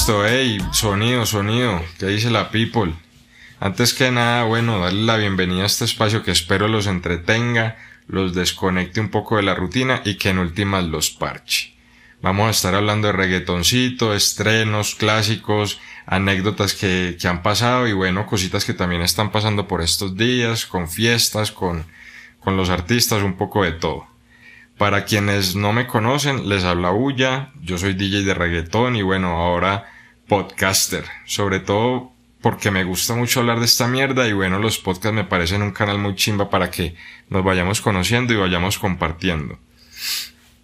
Listo, hey, sonido, sonido. ¿Qué dice la people? Antes que nada, bueno, darle la bienvenida a este espacio que espero los entretenga, los desconecte un poco de la rutina y que en últimas los parche. Vamos a estar hablando de reggaetoncito, estrenos, clásicos, anécdotas que, que han pasado y bueno, cositas que también están pasando por estos días, con fiestas, con, con los artistas, un poco de todo. Para quienes no me conocen, les habla Uya, yo soy DJ de reggaetón y bueno, ahora podcaster, sobre todo porque me gusta mucho hablar de esta mierda y bueno, los podcasts me parecen un canal muy chimba para que nos vayamos conociendo y vayamos compartiendo.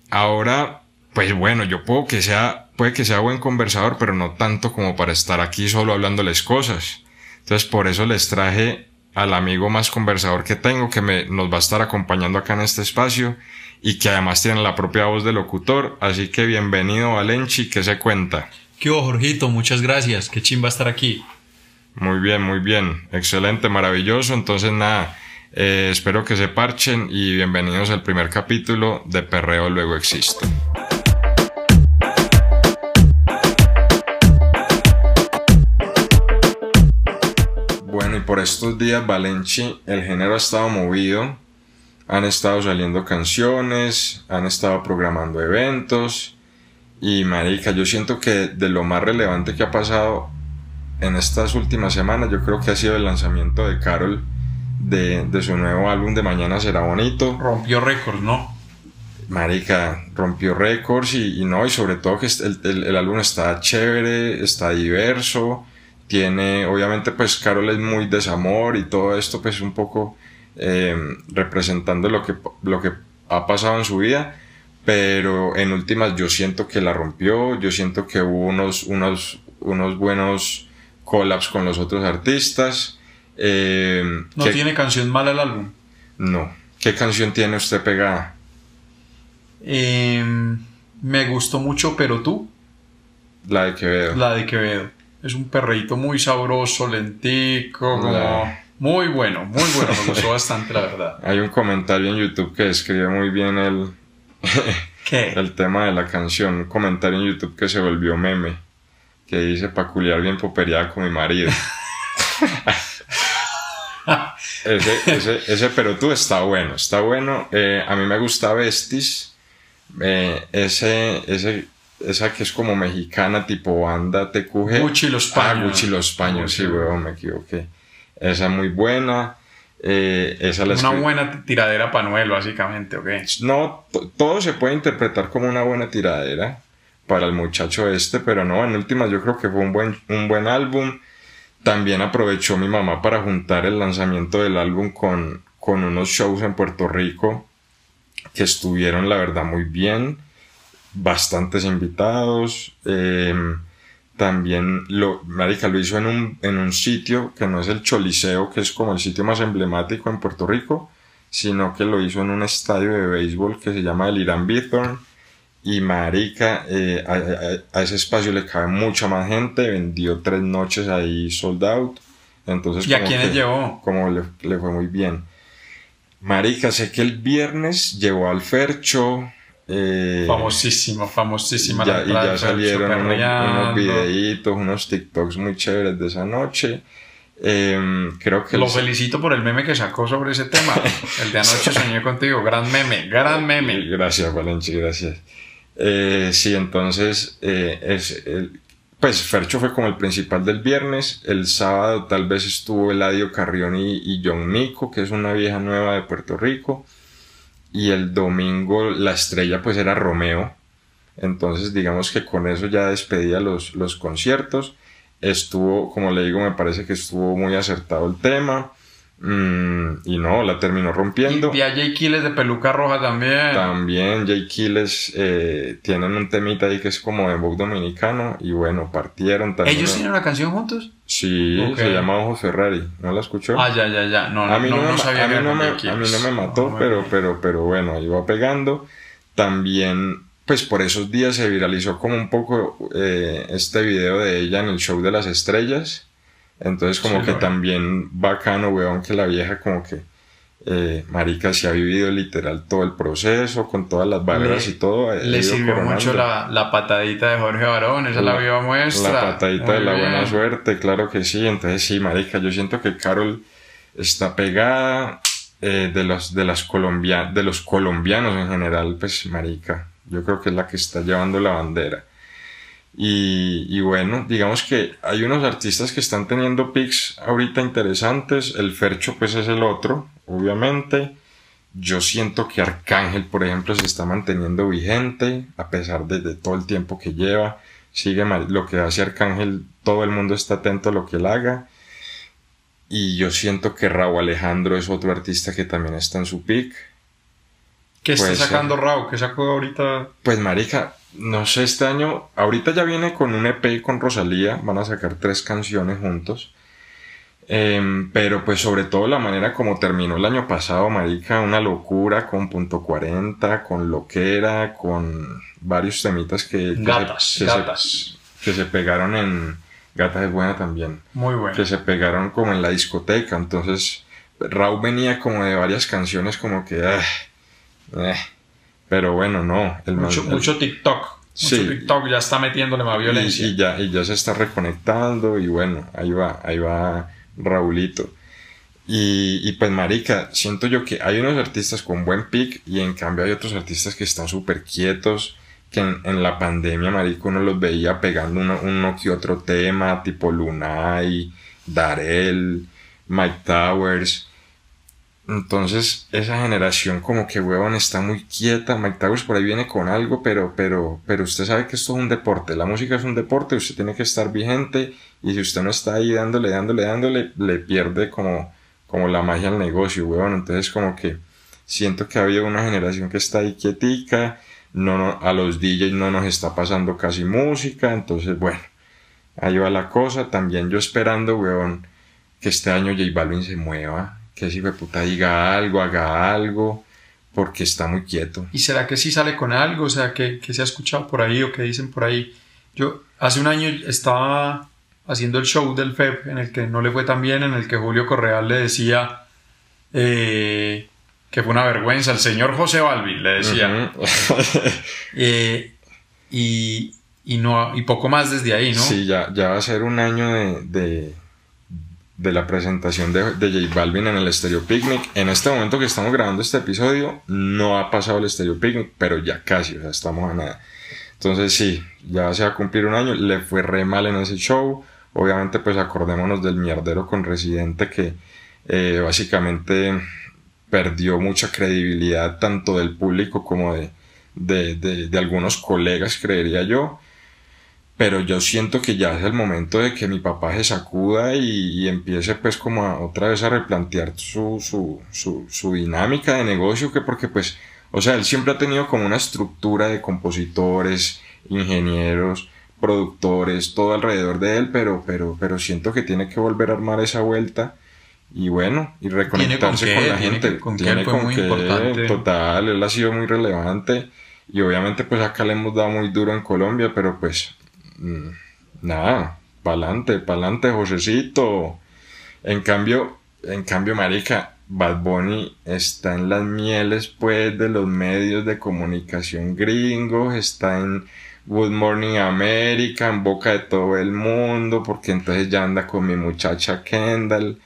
Ahora, pues bueno, yo puedo que sea, puede que sea buen conversador, pero no tanto como para estar aquí solo hablándoles cosas. Entonces por eso les traje al amigo más conversador que tengo que me, nos va a estar acompañando acá en este espacio y que además tiene la propia voz de locutor. Así que bienvenido Valenchi, ¿qué se cuenta? ¿Qué hubo, Jorgito? Muchas gracias. Qué chimba estar aquí. Muy bien, muy bien. Excelente, maravilloso. Entonces nada, eh, espero que se parchen y bienvenidos al primer capítulo de Perreo Luego Existo. Bueno, y por estos días, Valenchi, el género ha estado movido. Han estado saliendo canciones, han estado programando eventos. Y marica, yo siento que de lo más relevante que ha pasado en estas últimas semanas, yo creo que ha sido el lanzamiento de Carol de, de su nuevo álbum de Mañana Será Bonito. Rompió récords, ¿no? Marica, rompió récords y, y, no, y sobre todo que el, el, el, álbum está chévere, está diverso, tiene, obviamente pues Carol es muy desamor y todo esto pues un poco eh, representando lo que, lo que ha pasado en su vida, pero en últimas yo siento que la rompió, yo siento que hubo unos, unos, unos buenos collabs con los otros artistas. Eh, ¿No que, tiene canción mala el álbum? No. ¿Qué canción tiene usted pegada? Eh, me gustó mucho, pero tú. La de Quevedo. La de Quevedo. Es un perreíto muy sabroso, lentico, como... La- Muy bueno, muy bueno. Me gustó bastante, la verdad. Hay un comentario en YouTube que describe muy bien el, ¿Qué? el tema de la canción. Un comentario en YouTube que se volvió meme. Que dice peculiar bien poperiada con mi marido. ese, ese, ese pero tú está bueno, está bueno. Eh, a mí me gusta Vestis. Eh, ese, ese, esa que es como mexicana, tipo banda TQG. Gucci los Ah, paños. Gucci los paños, sí, weón, me equivoqué. Esa muy buena. Eh, esa la Una buena tiradera panuelo, básicamente, ¿ok? No, to- todo se puede interpretar como una buena tiradera para el muchacho este, pero no, en últimas yo creo que fue un buen, un buen álbum. También aprovechó mi mamá para juntar el lanzamiento del álbum con, con unos shows en Puerto Rico que estuvieron, la verdad, muy bien. Bastantes invitados. eh, también lo, Marica lo hizo en un, en un sitio que no es el Choliseo, que es como el sitio más emblemático en Puerto Rico, sino que lo hizo en un estadio de béisbol que se llama el Irán Bithorn. Y marica, eh, a, a- a ese espacio le cabe mucha más gente, vendió tres noches ahí sold out. Entonces, ¿Y a quiénes que- llevó? Como le, le fue muy bien. Marica, sé que el viernes llevó al Fercho. Eh, Famosísimo, famosísima ya, la y ya salieron unos, videitos, unos TikToks muy chéveres de esa noche. Eh, creo que Lo el- felicito por el meme que sacó sobre ese tema. El de anoche soñé contigo. Gran meme, gran meme. Gracias, Valenci, gracias. Eh, sí, entonces, eh, es, el- pues Fercho fue como el principal del viernes. El sábado tal vez estuvo Eladio Carrión y, y John Nico, que es una vieja nueva de Puerto Rico. Y el domingo la estrella pues era Romeo. Entonces digamos que con eso ya despedía los, los conciertos. Estuvo, como le digo, me parece que estuvo muy acertado el tema. Mm, y no, la terminó rompiendo. Y a Jay Kiles de peluca roja también. También Jay Kiles eh, tienen un temita ahí que es como de Vogue dominicano y bueno, partieron también. ¿Ellos tienen una canción juntos? Sí, se llama Ojo Ferrari, ¿no la escuchó? Ah, ya, ya, ya. No, a mí no, no, me, no sabía a mí no me, Jay a mí Kiles. no me mató, Ah, pero, pero, pero bueno, iba pegando. También, pues por esos días se viralizó como un poco eh, este video de ella en el show de las estrellas. Entonces como Sí, que también bacano, weón, que la vieja como que eh, marica se ha vivido literal todo el proceso, con todas las barreras y todo. Le sirvió coronando. mucho la, la patadita de Jorge Barón, esa es la, viva muestra. La patadita Muy de la bien. buena suerte, claro que sí. Entonces sí, marica, yo siento que Carol está pegada eh, de los de las de los colombianos en general, pues marica, yo creo que es la que está llevando la bandera. Y, bueno, digamos que hay unos artistas que están teniendo pics ahorita interesantes. El Fercho, pues es el otro, obviamente. Yo siento que Arcángel, por ejemplo, se está manteniendo vigente a pesar de, de todo el tiempo que lleva. Sigue mal- lo que hace Arcángel, todo el mundo está atento a lo que él haga. Y yo siento que Raúl Alejandro es otro artista que también está en su pick. ¿Qué está Puede ser. sacando Raúl? ¿Qué sacó ahorita? Pues marica, no sé, este año, ahorita ya viene con un EP con Rosalía, van a sacar tres canciones juntos. Em, pero pues sobre todo la manera como terminó el año pasado, marica, una locura con punto 40, con loquera, con varios temitas que, que se- Gatas, se- gatas. que se pegaron en... Gatas es buena también Muy bueno. que se pegaron como en la discoteca. Entonces, Raúl venía como de varias canciones como que... ah, eh. Pero bueno, no. El Mucho, el- mucho TikTok. Mucho Sí. TikTok ya está metiéndole más violencia. y, y ya, y ya se está reconectando y bueno, ahí va, ahí va Raulito. Y, y pues marica, siento yo que hay unos artistas con buen pick y en cambio hay otros artistas que están súper quietos, que en, en la pandemia, marico, uno los veía pegando uno, uno que otro tema, tipo Lunay, Darel, Mike Towers. Entonces, esa generación como que, huevón, está muy quieta. Mike Towers por ahí viene con algo, pero, pero, pero usted sabe que esto es un deporte. La música es un deporte, usted tiene que estar vigente y si usted no está ahí dándole, dándole, dándole, le pierde como, como la magia al negocio, huevón. Entonces, como que siento que ha habido una generación que está ahí quietica, no, no, a los DJs no nos está pasando casi música, entonces, bueno, ahí va la cosa. También yo esperando, huevón, que este año J Balvin se mueva, que ese puta diga algo, haga algo, porque está muy quieto. ¿Y será que sí sale con algo? O sea, que, que se ha escuchado por ahí o que dicen por ahí. Yo hace un año estaba haciendo el show del FEP en el que no le fue tan bien, en el que Julio Correal le decía eh, que fue una vergüenza. El señor José Balvin le decía. Eh, y, y, no, y poco más desde ahí, ¿no? Sí, ya, ya va a ser un año de, de, de la presentación de, de J Balvin en el Stereo Picnic. En este momento que estamos grabando este episodio, no ha pasado el Stereo Picnic, pero ya casi, o sea, estamos a nada. Entonces sí, ya se va a cumplir un año, le fue re mal en ese show. Obviamente pues acordémonos del mierdero con Residente que eh, básicamente perdió mucha credibilidad tanto del público como de, de, de, de algunos colegas, creería yo. Pero yo siento que ya es el momento de que mi papá se sacuda y, y empiece pues como a, otra vez a replantear su, su, su, su dinámica de negocio, que porque pues, o sea, él siempre ha tenido como una estructura de compositores, ingenieros, productores, todo alrededor de él, pero, pero, pero siento que tiene que volver a armar esa vuelta y bueno, y reconectarse qué, con la tiene gente. que- con tiene con muy qué, importante. total, él ha sido muy relevante y obviamente pues acá le hemos dado muy duro en Colombia, pero pues nada, pa'lante, pa'lante, Josecito. En cambio, en cambio, marica, Bad Bunny está en las mieles pues de los medios de comunicación gringos, está en Good Morning America, en boca de todo el mundo, porque entonces ya anda con mi muchacha Kendall.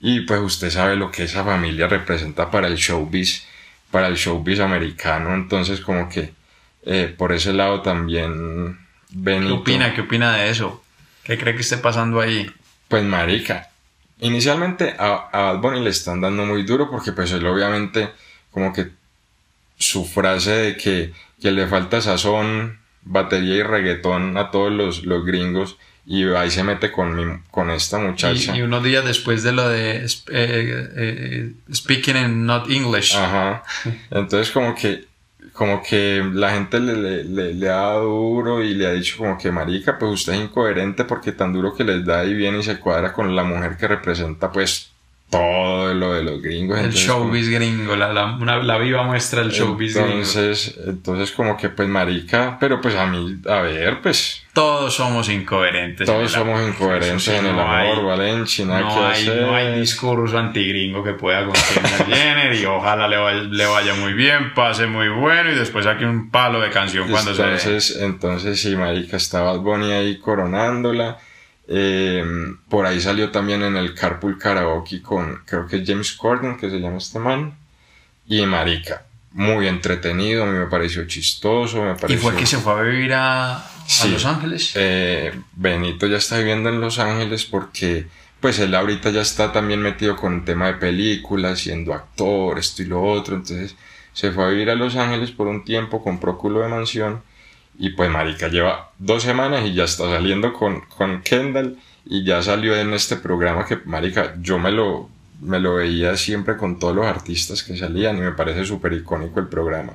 Y pues usted sabe lo que esa familia representa para el showbiz, para el showbiz americano. Entonces como que eh, por ese lado también ¿Qué Benito. opina? ¿Qué opina de eso? ¿Qué cree que esté pasando ahí? Pues marica, inicialmente a, a Bad Bunny le están dando muy duro porque pues él obviamente como que su frase de que, que le falta sazón, batería y reggaetón a todos los, los gringos y ahí se mete con, mi- con esta muchacha. Y, y unos días después de lo de sp- eh, eh, Speaking in Not English. Ajá. Entonces como que como que la gente le, le, le, le ha dado duro y le ha dicho como que marica, pues usted es incoherente porque tan duro que les da y viene y se cuadra con la mujer que representa pues todo lo de los gringos. El entonces, showbiz gringo, la, la, una- la viva muestra del showbiz gringo. entonces, entonces como que pues marica, pero pues a mí, a ver, pues Todos somos incoherentes. en todos el somos amor. incoherentes en el no amor, hay- Valenchi, nada no que hay, hacer. no hay discurso antigringo que pueda con Kendall Jenner y ojalá le vaya, le vaya muy bien, pase muy bueno y después saque un palo de canción cuando se... entonces, entonces sí, marica, estaba Bunny ahí coronándola. Eh, por ahí salió también en el Carpool Karaoke con, creo que es James Corden, que se llama este man. Y marica, muy entretenido, a mí me pareció chistoso, me Y pareció... fue que se fue a vivir a, a Sí. Los Ángeles. Eh, Benito ya está viviendo en Los Ángeles porque pues él ahorita ya está también metido con el tema de películas, siendo actor, esto y lo otro, entonces se fue a vivir a Los Ángeles por un tiempo, compró culo de mansión y pues marica lleva dos semanas y ya está saliendo con, con Kendall y ya salió en este programa que marica yo me lo, me lo veía siempre con todos los artistas que salían y me parece súper icónico el programa.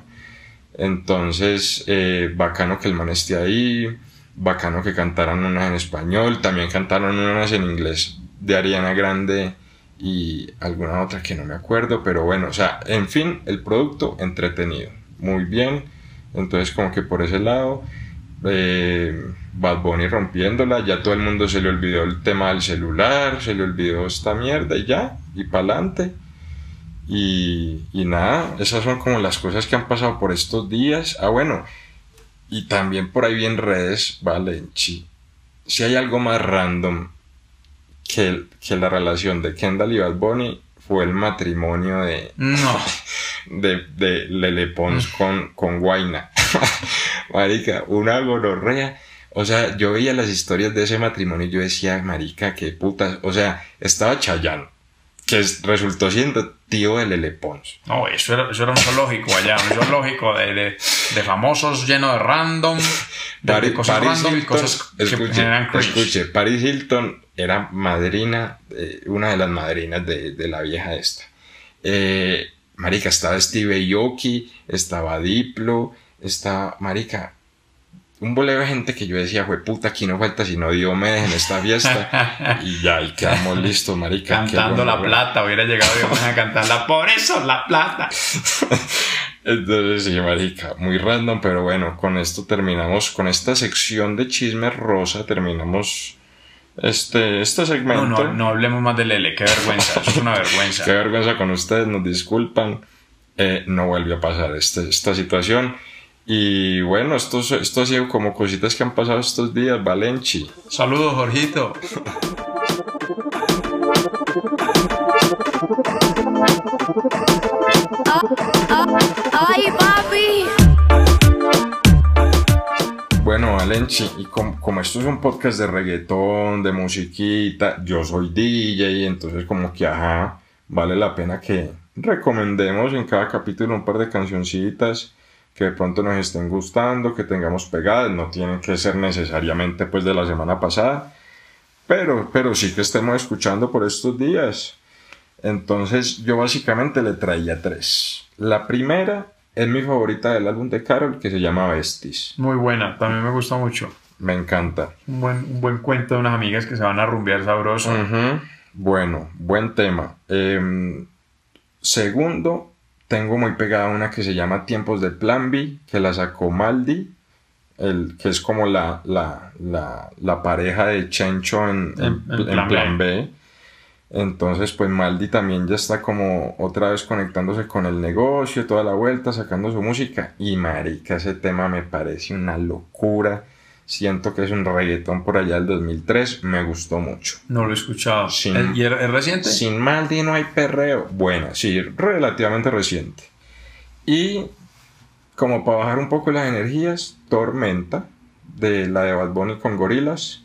Entonces, eh, bacano que el man esté ahí, bacano que cantaran unas en español, también cantaron unas en inglés de Ariana Grande y alguna otra que no me acuerdo, pero bueno, o sea, en fin, el producto entretenido, muy bien, entonces como que por ese lado, eh, Bad Bunny rompiéndola, ya todo el mundo se le olvidó el tema del celular, se le olvidó esta mierda y ya, y pa'lante. Y, y nada, esas son como las cosas que han pasado por estos días. Ah, bueno, y también por ahí vi en redes, vale, chi, si hay algo más random que, que la relación de Kendall y Bad Bunny fue el matrimonio de, No. de, de Lele Pons con, con Guaina. marica, una gonorrea. O sea, yo veía las historias de ese matrimonio y yo decía, marica, qué putas. O sea, estaba Chayanne, que es- resultó siendo tío de Lele Pons. No, eso era, eso era un zoológico allá, un zoológico de, de, de famosos lleno de random, de, Pari- cosas Paris random y Hilton, cosas que escuche, Paris Hilton era madrina, eh, una de las madrinas de, de la vieja esta. Eh, marica, estaba Steve Aoki, estaba Diplo, estaba, marica, un bolero de gente que yo decía, fue puta, aquí no falta sino Diomedes en esta fiesta. y ya, y quedamos listos, marica. Cantando la plata, hubiera llegado yo a cantarla, por eso la plata. Entonces, sí, marica, muy random, pero bueno, con esto terminamos, con esta sección de chismes rosa, terminamos este, este segmento. No, no, no hablemos más de Lele, qué vergüenza, eso es una vergüenza. Qué vergüenza con ustedes, nos disculpan. Eh, no vuelve a pasar este- esta situación. Y bueno, esto, esto ha sido como cositas que han pasado estos días, Valenchi. Saludos, Jorgito. Valenchi, y com- como esto es un podcast de reggaetón, de musiquita, yo soy DJ, entonces como que, ajá, vale la pena que recomendemos en cada capítulo un par de cancioncitas que de pronto nos estén gustando, que tengamos pegadas, no tienen que ser necesariamente pues de la semana pasada, pero, pero sí que estemos escuchando por estos días. Entonces yo básicamente le traía tres. La primera es mi favorita del álbum de Carol que se llama Besties. Muy buena, también me gusta mucho. Me encanta. Un buen, un buen cuento de unas amigas que se van a rumbear sabroso. Bueno, buen tema. Em, segundo, tengo muy pegada una que se llama Tiempos de Plan B, que la sacó Maldi, el, que es como la, la, la, la pareja de Chencho en, en- En- en en Plan plan, B. Entonces, pues Maldi también ya está como otra vez conectándose con el negocio, toda la vuelta, sacando su música. Y marica, ese tema me parece una locura. Siento que es un reggaetón por allá del 2003. Me gustó mucho. No lo he escuchado. Sin- ¿Es- ¿Y es, reciente? Sin Maldi no hay perreo. Buena, sí, relativamente reciente. Y como para bajar un poco las energías, Tormenta, de la de Bad Bunny con Gorilas.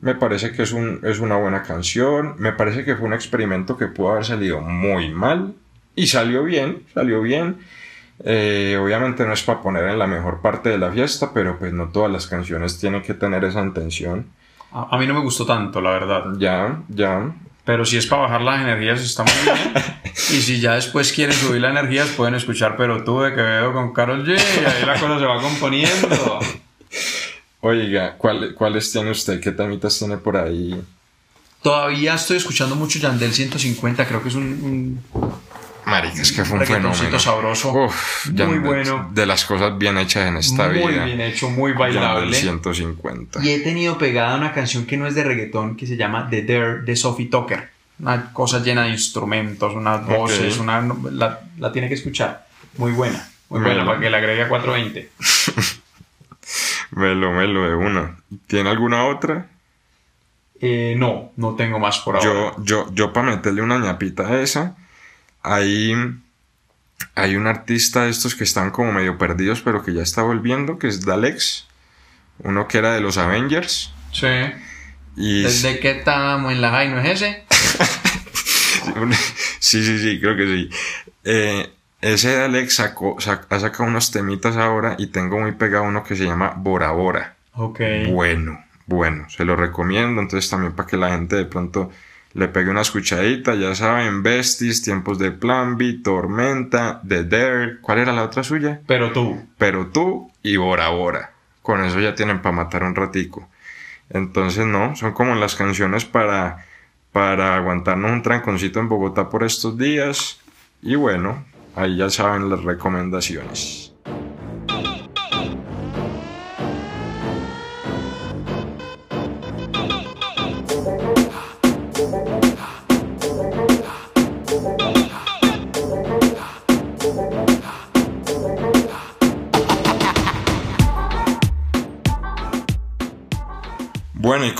Me parece que es, un, es una buena canción. Me parece que fue un experimento que pudo haber salido muy mal. Y salió bien, salió bien. Eh, obviamente no es para poner en la mejor parte de la fiesta, pero pues no todas las canciones tienen que tener esa intención. A, a mí no me gustó tanto, la verdad. Ya, ya. Pero si es para bajar las energías, está muy bien. y si ya después quieren subir las energías, pueden escuchar Pero tú de Quevedo con Carol G. Y ahí la cosa se va componiendo. Oiga, ¿cuál- ¿cuáles tiene usted? ¿Qué temitas tiene por ahí? Todavía estoy escuchando mucho Yandel 150, creo que es un, un Marica, es que fue un fenómeno. sabroso. Uf, ya muy de- bueno. De las cosas bien hechas en esta muy vida. bien hecho, muy del bailable. 150. Y he tenido pegada una canción que no es de reggaetón, que se llama The Dare de Sophie Tucker. Una cosa llena de instrumentos, unas voces, una, la, la tiene que escuchar. Muy buena, muy Melo. buena, para que le agregue a 420. Melo, melo de una. ¿Tiene alguna otra? Eh, no, no tengo más por ahora. Yo, yo, yo para meterle una ñapita a esa, hay, hay un artista de estos que están como medio perdidos, pero que ya está volviendo, que es Dalex. Uno que era de los Avengers. Sí. Y ¿Desde que estábamos en la high no es ese? sí, sí, sí, creo que sí. Eh, ese Dalex sacó, sac- ha sacado unos temitas ahora y tengo muy pegado uno que se llama Bora Bora. Ok. Bueno, bueno, se lo recomiendo. Entonces también para que la gente de pronto le pegue una escuchadita, ya saben, Besties, Tiempos de Plan B, Tormenta, The Dare, ¿cuál era la otra suya? Pero tú. Pero tú y Bora Bora. Con eso ya tienen para matar un ratico. Entonces no, son como las canciones para, para aguantarnos un tranconcito en Bogotá por estos días. Y bueno, ahí ya saben las recomendaciones.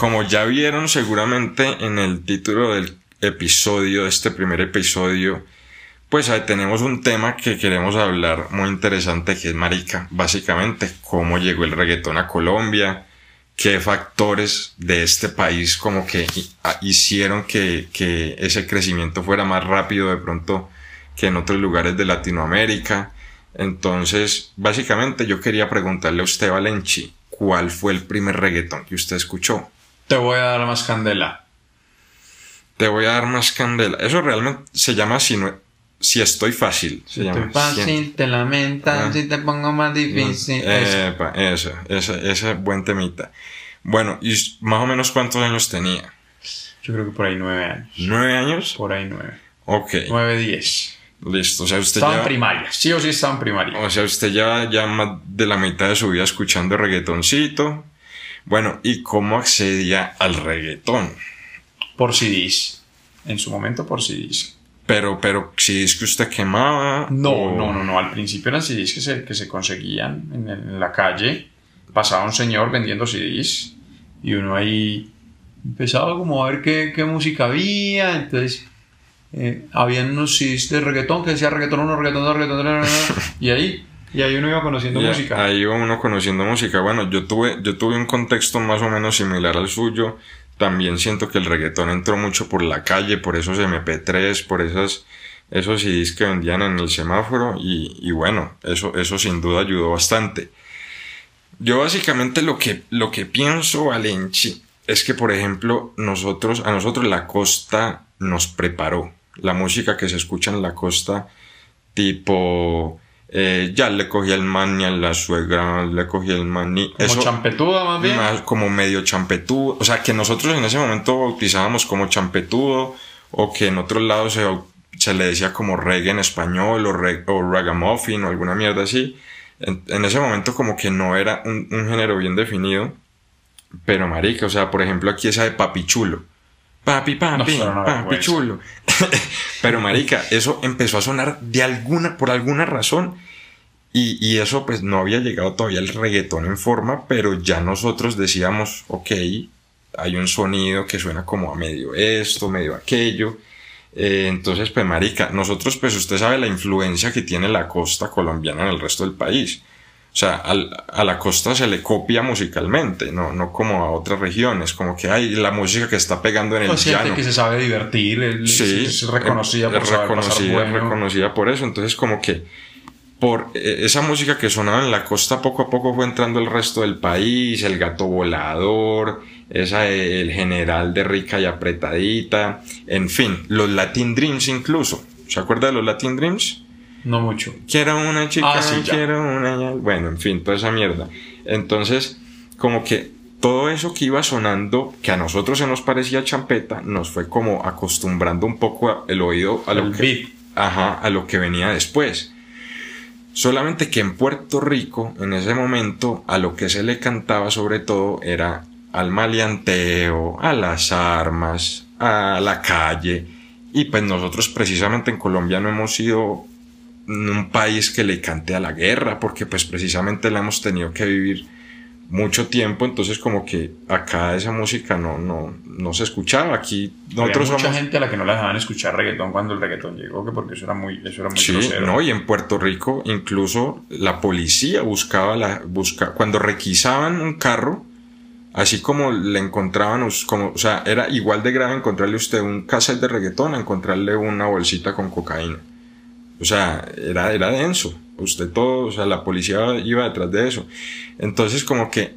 Como ya vieron seguramente en el título del episodio, de este primer episodio, pues ahí tenemos un tema que queremos hablar muy interesante que es marica, básicamente cómo llegó el reggaetón a Colombia, qué factores de este país como que hicieron que, que ese crecimiento fuera más rápido de pronto que en otros lugares de Latinoamérica. Entonces, básicamente yo quería preguntarle a usted, Valenchi, ¿cuál fue el primer reggaetón que usted escuchó? Te voy a dar más candela. Te voy a dar más candela. Eso realmente se llama si, no, si estoy fácil. Se llama. Estoy fácil, Si- te lamentas, Ah. si te pongo más difícil. Eso. Epa, eso, ese, ese buen temita. Bueno, ¿y más o menos cuántos años tenía? Yo creo que por ahí nueve años. ¿Nueve años? Por ahí nueve. Ok, Nueve, diez. listo. O sea, usted Estaba en primaria. Sí o sí estaba en primaria. o sea, usted ya, ya más de la mitad de su vida escuchando reggaetoncito. Bueno, ¿y cómo accedía al reggaetón? Por CDs. En su momento por CDs. Pero, pero, es que usted quemaba. No, o- no, no, no. Al principio eran CDs que se, que se conseguían en, el- en la calle. Pasaba un señor vendiendo CDs. Y uno ahí empezaba como a ver qué, qué música había. Entonces, eh, habían unos CDs de reggaetón que decía reggaetón uno, reggaetón dos, reggaetón tres, y ahí, y ahí uno iba conociendo Y música. Ahí iba uno conociendo música. Bueno, yo tuve, yo tuve un contexto más o menos similar al suyo. También siento que el reggaetón entró mucho por la calle, por esos MP3, por esas, esos CDs que vendían en el semáforo. Y, y bueno, eso, eso sin duda ayudó bastante. Yo básicamente lo que, lo que pienso, Valenchi, es que, por ejemplo, nosotros, a nosotros la costa nos preparó. La música que se escucha en la costa, tipo, eh, ya le cogí el mani a la suegra, le cogí el mani. como champetuda más bien. más como medio champetudo. O sea, que nosotros en ese momento bautizábamos como champetudo, o que en otros lados se, se le decía como reggae en español, o, reg- o ragamuffin, o alguna mierda así. En, en ese momento como que no era un, un género bien definido. Pero marica, o sea, por ejemplo aquí esa de papi chulo. Papi, papi, No, papi chulo. pero marica, eso empezó a sonar de alguna, por alguna razón. Y, y eso pues no había llegado todavía el reggaetón en forma, pero ya nosotros decíamos, ok, hay un sonido que suena como a medio esto, medio aquello. Eh, entonces, pues marica, nosotros pues usted sabe la influencia que tiene la costa colombiana en el resto del país. O sea, al- a la costa se le copia musicalmente, no, no como a otras regiones, como que hay la música que está pegando en el gente llano. que se sabe divertir, es, Sí, es reconocida por reconocida, bueno. reconocida por eso. Entonces, como que por eh, esa música que sonaba en la costa, poco a poco fue entrando el resto del país, el gato volador, esa eh, el general de rica y apretadita, en fin, los Latin Dreams incluso. ¿Se acuerda de los Latin Dreams? No mucho. Quiero una chica, Ah, sí, quiero una. Bueno, en fin, toda esa mierda. Entonces, como que todo eso que iba sonando, que a nosotros se nos parecía champeta, nos fue como acostumbrando un poco el oído a lo El que, beat. ajá, a lo que venía después. Solamente que en Puerto Rico, en ese momento, a lo que se le cantaba sobre todo era al maleanteo, a las armas, a la calle. Y pues nosotros precisamente en Colombia no hemos sido un país que le cante a la guerra, porque pues precisamente la hemos tenido que vivir mucho tiempo, entonces como que acá esa música no, no, no se escuchaba. Aquí nosotros Había mucha somos... gente a la que no la dejaban escuchar reggaetón cuando el reggaetón llegó, que porque eso era muy, eso era muy Sí, grosero. no, y en Puerto Rico incluso la policía buscaba la busca cuando requisaban un carro, así como le encontraban como, o sea, era igual de grave encontrarle usted un cassette de reggaetón a encontrarle una bolsita con cocaína. O sea, era era denso. Usted todo, o sea, la policía iba detrás de eso. Entonces, como que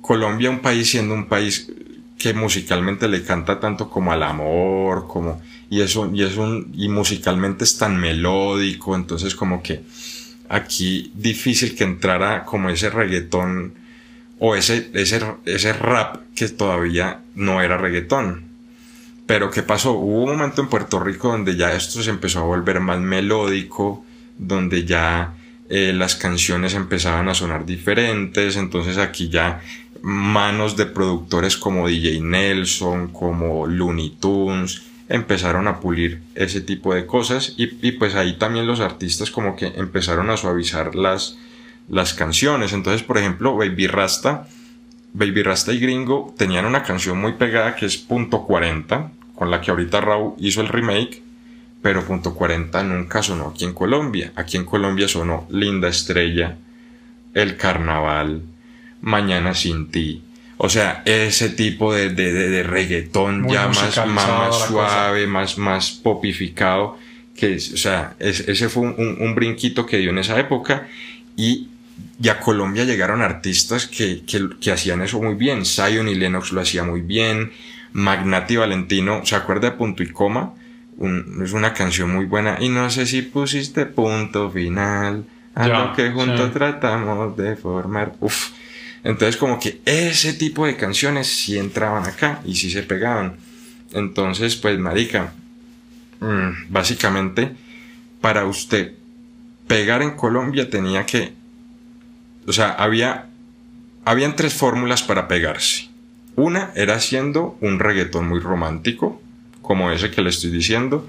Colombia, un país siendo un país que musicalmente le canta tanto como al amor, como y eso y es un y musicalmente es tan melódico, entonces como que aquí difícil que entrara como ese reggaetón o ese ese ese rap que todavía no era reggaetón. Pero ¿qué pasó? Hubo un momento en Puerto Rico donde ya esto se empezó a volver más melódico, donde ya eh, las canciones empezaban a sonar diferentes, entonces aquí ya manos de productores como DJ Nelson, como Looney Tunes, empezaron a pulir ese tipo de cosas y, y pues ahí también los artistas como que empezaron a suavizar las, las canciones. Entonces, por ejemplo, Baby Rasta, Baby Rasta y Gringo tenían una canción muy pegada que es Punto 40, con la que ahorita Raúl hizo el remake, pero Punto 40 nunca sonó aquí en Colombia. Aquí en Colombia sonó Linda Estrella, El Carnaval, Mañana sin ti. O sea, ese tipo de, de, de, de reggaetón Muy ya más, más, suave, más, más popificado, que es- o sea, es- ese fue un, un- un brinquito que dio en esa época y, y a Colombia llegaron artistas que, que, que hacían eso muy bien. Zion y Lennox lo hacía muy bien. Magnati Valentino, ¿se acuerda de Punto y Coma? Un- es una canción muy buena. Y no sé si pusiste punto final a Ya, lo que juntos sí. tratamos de formar. Uf. Entonces como que ese tipo de canciones sí entraban acá y sí se pegaban. Entonces, pues, marica, mm, básicamente, para usted pegar en Colombia tenía que, o sea, había, habían tres fórmulas para pegarse. Una era haciendo un reggaetón muy romántico, como ese que le estoy diciendo.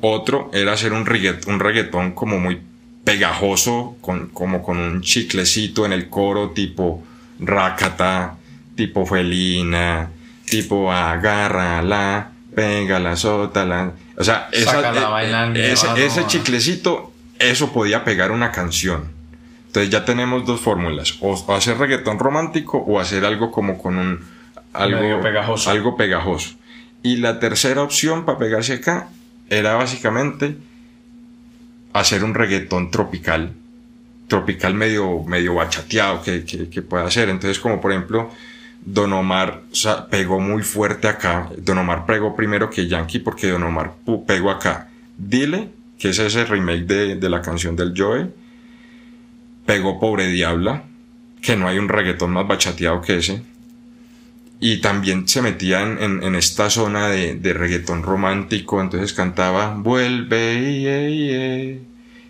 Otro era hacer un reggaetón, un reggaetón como muy pegajoso, con, como con un chiclecito en el coro, tipo Rakata, tipo Felina, tipo agárrala, pégala, sótala. O sea, esa- Sácala eh, bailando, ese, ese chiclecito, eso podía pegar una canción. Entonces ya tenemos dos fórmulas, o hacer reggaetón romántico o hacer algo como con un algo Medio pegajoso. algo pegajoso. Y la tercera opción para pegarse acá era básicamente hacer un reggaetón tropical, tropical medio, medio bachateado que, que, que pueda hacer. Entonces, como por ejemplo, Don Omar o sea, pegó muy fuerte acá. Don Omar pegó primero que Yankee porque Don Omar pegó acá. Dile, que es ese remake de, de la canción del Joe. Pegó Pobre Diabla, que no hay un reggaetón más bachateado que ese. Y también se metía en, en- esta zona de, de reggaetón romántico, entonces cantaba Vuelve, iye, iye".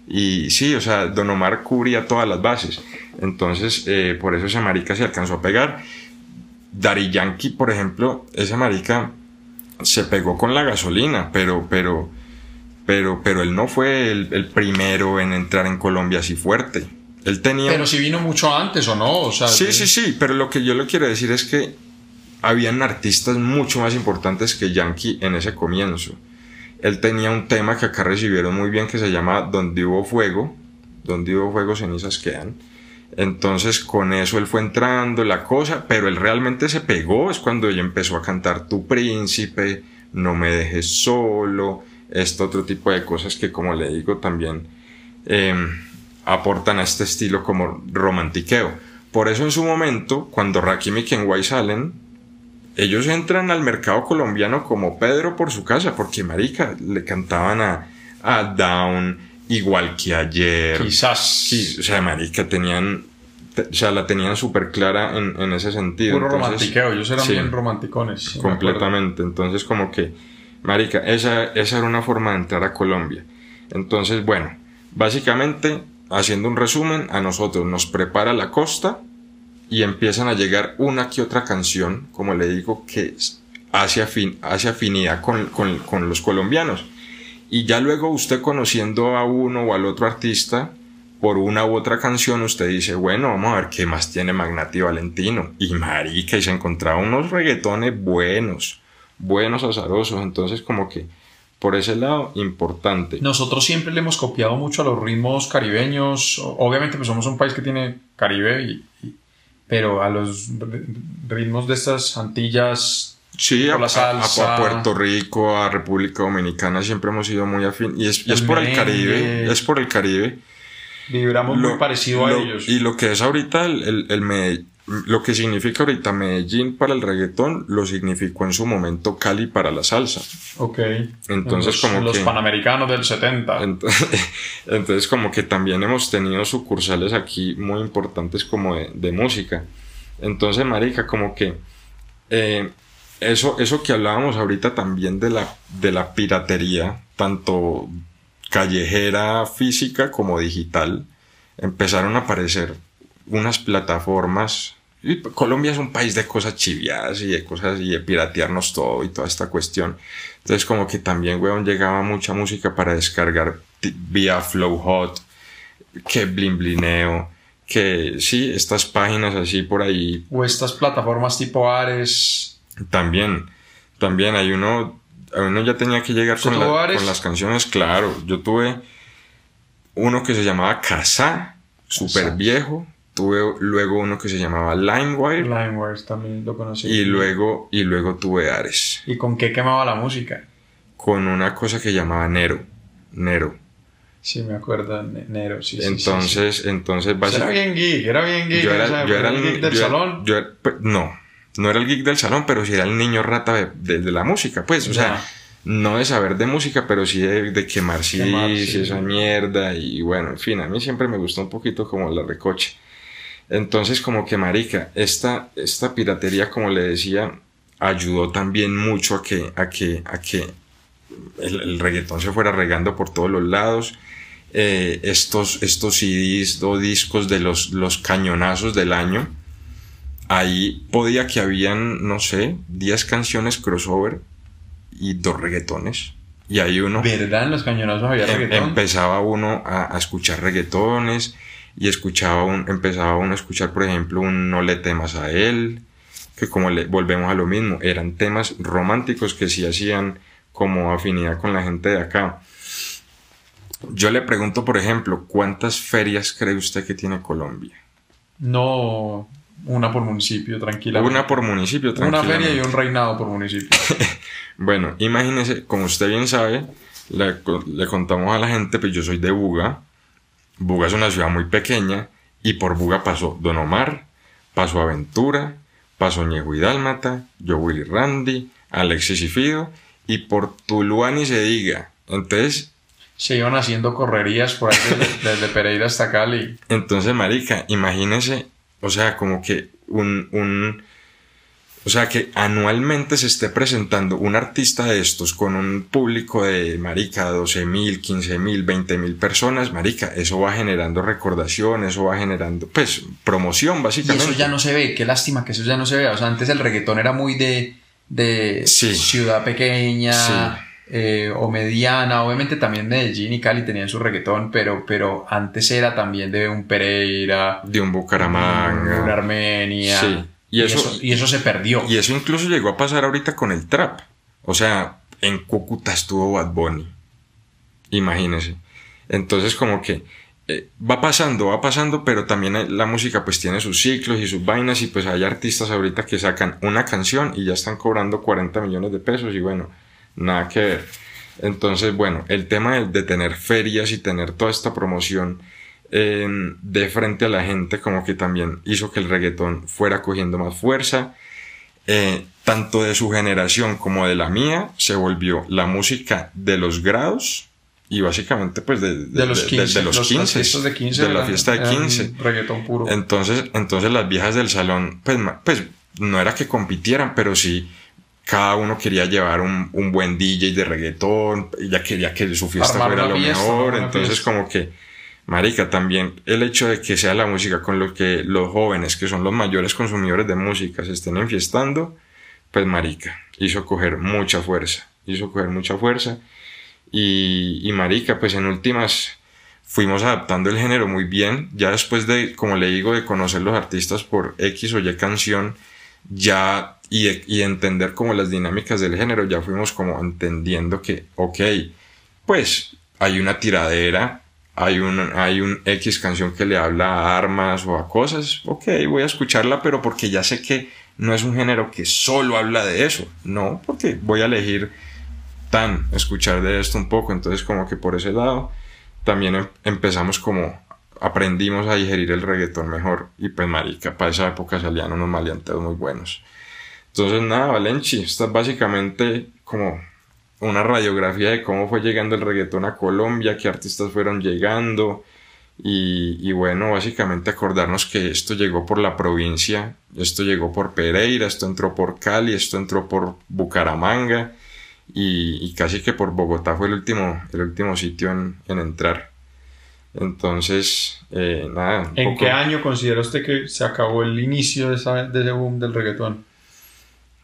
y sí, o sea, Don Omar cubría todas las bases. Entonces, eh, por eso ese marica se alcanzó a pegar. Dari Yankee, por ejemplo, ese marica se pegó con la gasolina, pero, pero, pero, pero él no fue el, el primero en entrar en Colombia así fuerte. Él tenía. Pero si vino mucho antes o no, o sea, Sí, sí, sí, pero lo que yo le quiero decir es que habían artistas mucho más importantes que Yankee en ese comienzo. Él tenía un tema que acá recibieron muy bien que se llama Donde hubo fuego, donde hubo fuego cenizas quedan. Entonces con eso él fue entrando la cosa, pero él realmente se pegó, es cuando ella empezó a cantar Tu príncipe, No me dejes solo, este otro tipo de cosas que como le digo también eh, aportan a este estilo como romantiqueo. Por eso en su momento, cuando Rakim y Kenway salen, ellos entran al mercado colombiano como Pedro por su casa, porque marica, le cantaban a, a Down, igual que ayer. quizás. O sea, marica, tenían te- o sea, la tenían súper clara en, en ese sentido. Puro Entonces, romantiqueo, ellos eran sí. bien romanticones. completamente. Entonces, como que, marica, esa, esa era una forma de entrar a Colombia. Entonces, bueno, básicamente, haciendo un resumen, a nosotros nos prepara la costa y empiezan a llegar una que otra canción, como le digo, que hace, afin- hace afinidad con, con- con los colombianos. Y ya luego usted conociendo a uno o al otro artista, por una u otra canción, usted dice, bueno, vamos a ver qué más tiene Magnati Valentino. Y marica, y se encontraba unos reggaetones buenos, buenos, azarosos. Entonces, como que, por ese lado, importante. Nosotros siempre le hemos copiado mucho a los ritmos caribeños. Obviamente, pues somos un país que tiene Caribe, y- y- pero a los ritmos de estas Antillas. Sí, a, a- a- Puerto Rico, a República Dominicana siempre hemos sido muy afín. Y es, y El es por el. Caribe, es por el Caribe. Vibramos muy parecido a lo- ellos. Y lo que es ahorita el, el, el lo que significa ahorita Medellín para el reggaetón, lo significó en su momento Cali para la salsa. Ok. Entonces, los, como los que- panamericanos del 70. Entonces, entonces, como que también hemos tenido sucursales aquí muy importantes como de, de música. Entonces, marica, como que eh, eso, eso que hablábamos ahorita también de la, de la piratería, tanto callejera física como digital, empezaron a aparecer unas plataformas. Y Colombia es un país de cosas chiviadas y de cosas y de piratearnos todo y toda esta cuestión. Entonces como que también, weón, llegaba mucha música para descargar vía Flow Hot, que Blin Blineo, que sí, estas páginas así por ahí O estas plataformas tipo Ares. también, también hay uno, uno ya tenía que llegar ¿Usted con, la- Ares? con las canciones, claro. Yo tuve uno que se llamaba Casa, súper viejo. Tuve luego uno que se llamaba LimeWire Limeware también lo conocí. y luego, y luego tuve Ares ¿Y con qué quemaba la música? con una cosa que llamaba Nero. Nero. Sí, me acuerdo, en enero. Sí, sí, sí, sí. entonces, entonces Era básicamente bien geek, era bien geek. yo o era, sea, yo era el geek del yo era- salón. yo era- pues, no, no era el geek del salón, pero sí era el niño rata de, de- de la música, pues, o sea, no de saber de música, pero sí de, de quemar sí, Quemar, sí. esa mierda y bueno, en fin, a mí siempre me gustó un poquito como la recoche. Entonces, como que marica, esta, esta piratería, como le decía, ayudó también mucho a que, a que, a que el, el reggaetón se fuera regando por todos los lados. Eh, estos, estos CDs o discos de los, los cañonazos del año, ahí podía que habían, no sé, 10 canciones crossover y dos reggaetones. Y ahí uno ¿Verdad? En los cañonazos había em- reggaetón. empezaba uno a, a escuchar reggaetones y escuchaba un, empezaba uno a escuchar, por ejemplo, un No le temas a él, que como le volvemos a lo mismo, eran temas románticos que sí hacían como afinidad con la gente de acá. Yo le pregunto, por ejemplo, ¿cuántas ferias cree usted que tiene Colombia? No una por municipio, tranquila. Una por municipio, Una feria y un reinado por municipio. Bueno, imagínese, como usted bien sabe, le, le contamos a la gente, pues yo soy de Buga. Buga es una ciudad muy pequeña y por Buga pasó Don Omar, pasó Aventura, pasó Ñejo y Dálmata, yo Willy Randy, Alexis y Fido y por Tuluá ni se diga. Entonces, Se iban haciendo correrías por ahí desde, desde Pereira hasta Cali. entonces, marica, imagínese, o sea, como que un, un, o sea, que anualmente se esté presentando un artista de estos con un público de, marica, 12 mil, 15 mil, 20 mil personas, marica, eso va generando recordación, eso va generando, pues, promoción, Y básicamente. eso ya no se ve, qué lástima que eso ya no se vea. O sea, antes el reggaetón era muy de, de Sí. ciudad pequeña Sí. eh, o mediana. Obviamente también Medellín y Cali tenían su reggaetón, pero, pero antes era también de un Pereira, De un Bucaramanga. una Armenia. Sí. Y Y eso- eso, y eso se perdió. Y eso incluso llegó a pasar ahorita con el trap. O sea, en Cúcuta estuvo Bad Bunny. Imagínese. Entonces como que eh, va pasando, va pasando, pero también la música pues tiene sus ciclos y sus vainas y pues hay artistas ahorita que sacan una canción y ya están cobrando 40 millones de pesos y bueno, nada que ver. Entonces, bueno, el tema de, de tener ferias y tener toda esta promoción eh, de frente a la gente como que también hizo que el reggaetón fuera cogiendo más fuerza. Eh, tanto de su generación como de la mía se volvió la música de los grados y básicamente pues de, De los 15. de los las 15, fiestas de 15. de la fiesta de eran 15. Reggaetón puro. Entonces, entonces las viejas del salón, pues, pues no era que compitieran, pero sí cada uno quería llevar un, un buen DJ de reggaetón, ella quería que su fiesta Armar fuera lo fiesta, mejor, entonces fiesta. como que, marica, también el hecho de que sea la música con lo que los jóvenes, que son los mayores consumidores de música, se estén enfiestando, pues marica, hizo coger mucha fuerza, hizo coger mucha fuerza, y, marica, pues en últimas fuimos adaptando el género muy bien. Ya después de, como le digo, de conocer los artistas por X o Y canción, ya y, y entender como las dinámicas del género, ya fuimos como entendiendo que, ok, pues hay una tiradera, hay un, hay un X canción que le habla a armas o a cosas, ok, voy a escucharla, pero porque ya sé que no es un género que solo habla de eso, no, porque voy a elegir tan escuchar de esto un poco, entonces como que por ese lado también em- empezamos como aprendimos a digerir el reggaetón mejor y pues marica, para esa época salían unos maleanteos muy buenos. Entonces nada, Valenchi, esta es básicamente como una radiografía de cómo fue llegando el reggaetón a Colombia, qué artistas fueron llegando y, y bueno, básicamente acordarnos que esto llegó por la provincia, esto llegó por Pereira, esto entró por Cali, esto entró por Bucaramanga y, y casi que por Bogotá fue el último, el último sitio en, en entrar. Entonces, eh, nada. ¿En poco- qué año considera usted que se acabó el inicio de, esa- de ese boom del reggaetón?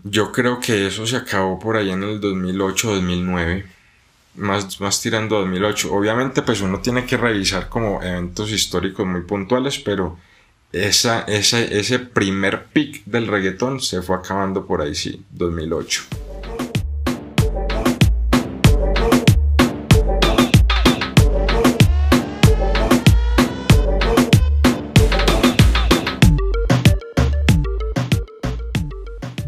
Yo creo que eso se acabó por ahí en el 2008-2009. Más, más tirando a 2008. Obviamente, pues uno tiene que revisar como eventos históricos muy puntuales, pero esa, ese, ese primer pic del reggaetón se fue acabando por ahí, sí, 2008.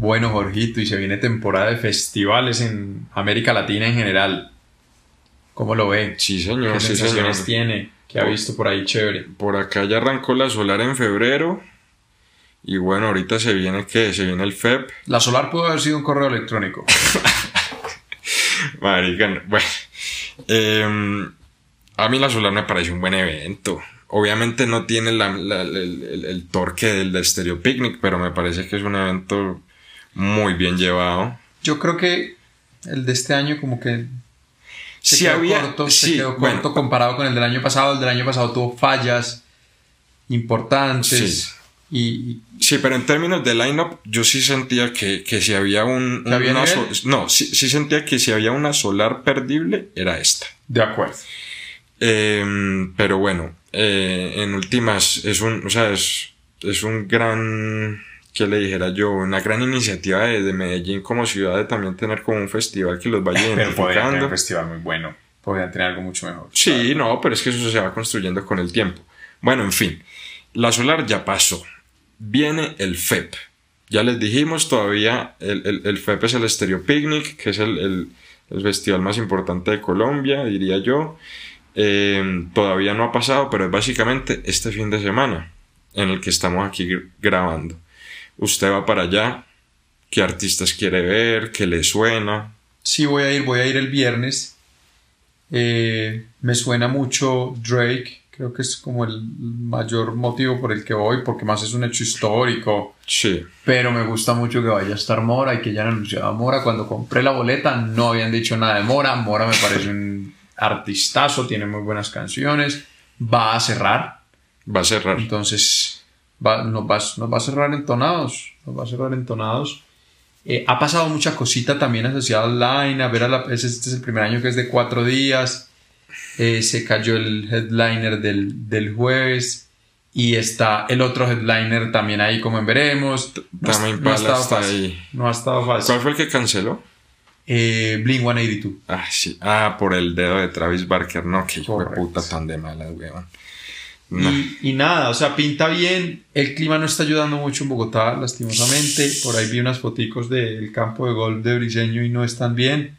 Bueno, Jorgito, y se viene temporada de festivales en América Latina en general. ¿Cómo lo ve? Sí, ¿Qué señor, sí, sensaciones señor. tiene? ¿Qué ha visto por ahí chévere? Por acá ya arrancó la solar en febrero. Y bueno, ahorita se viene que se viene el FEP. La solar pudo haber sido un correo electrónico. Marica, bueno. em, a mí la solar me parece un buen evento. Obviamente no tiene la- la- el, el- el torque del de Stereo Picnic, pero me parece que es un evento muy bien llevado. Yo creo que el de este año como que se Sí quedó había- corto, sí, se quedó bueno. corto comparado con el del año pasado. El del año pasado tuvo fallas importantes Sí. y, Sí, pero en términos de lineup, yo sí sentía que, que si había un. ¿Que había una so- no, sí, sí sentía que si había una solar perdible, era esta. de acuerdo. Em, pero bueno, eh, en últimas, es un, o sea, es, es un gran, ¿qué le dijera yo? Una gran iniciativa de, de Medellín como ciudad de también tener como un festival que los vaya identificando. festival muy bueno. Podrían tener algo mucho mejor. Sí, no, pero es que eso se va construyendo con el tiempo. Bueno, en fin, la solar ya pasó. Viene el FEP. Ya les dijimos, todavía el, el, el FEP es el Stereo Picnic, que es el, el- festival más importante de Colombia, diría yo. Eh, todavía no ha pasado, pero es básicamente este fin de semana en el que estamos aquí gr- grabando. Usted va para allá, qué artistas quiere ver, qué le suena. Sí, voy a ir, voy a ir el viernes. Eh, me suena mucho Drake, creo que es como el mayor motivo por el que voy, porque más es un hecho histórico. Sí, Pero me gusta mucho que vaya a estar Mora y que ya han anunciado a Mora. Cuando compré la boleta no habían dicho nada de Mora. Mora me parece un artistazo, tiene muy buenas canciones. Va a cerrar, va a cerrar. entonces va- nos, va, nos va a cerrar entonados. Nos va a cerrar entonados. Eh, ha pasado mucha cosita también asociada al line. A ver, a la, este es el primer año que es de cuatro días. Eh, se cayó el headliner del, del jueves. Y está el otro headliner también ahí, como en veremos. No, no ha estado está fácil. ahí. No ha estado fácil. ¿Cuál fue el que canceló? Eh, Blink 182. Ah, sí. Ah, por el dedo de Travis Barker. No, que hijo de puta tan de malas, weón. No. Y, y nada, o sea, pinta bien. El clima no está ayudando mucho en Bogotá, lastimosamente. Por ahí vi unas foticos del campo de golf de Briseño y no están bien.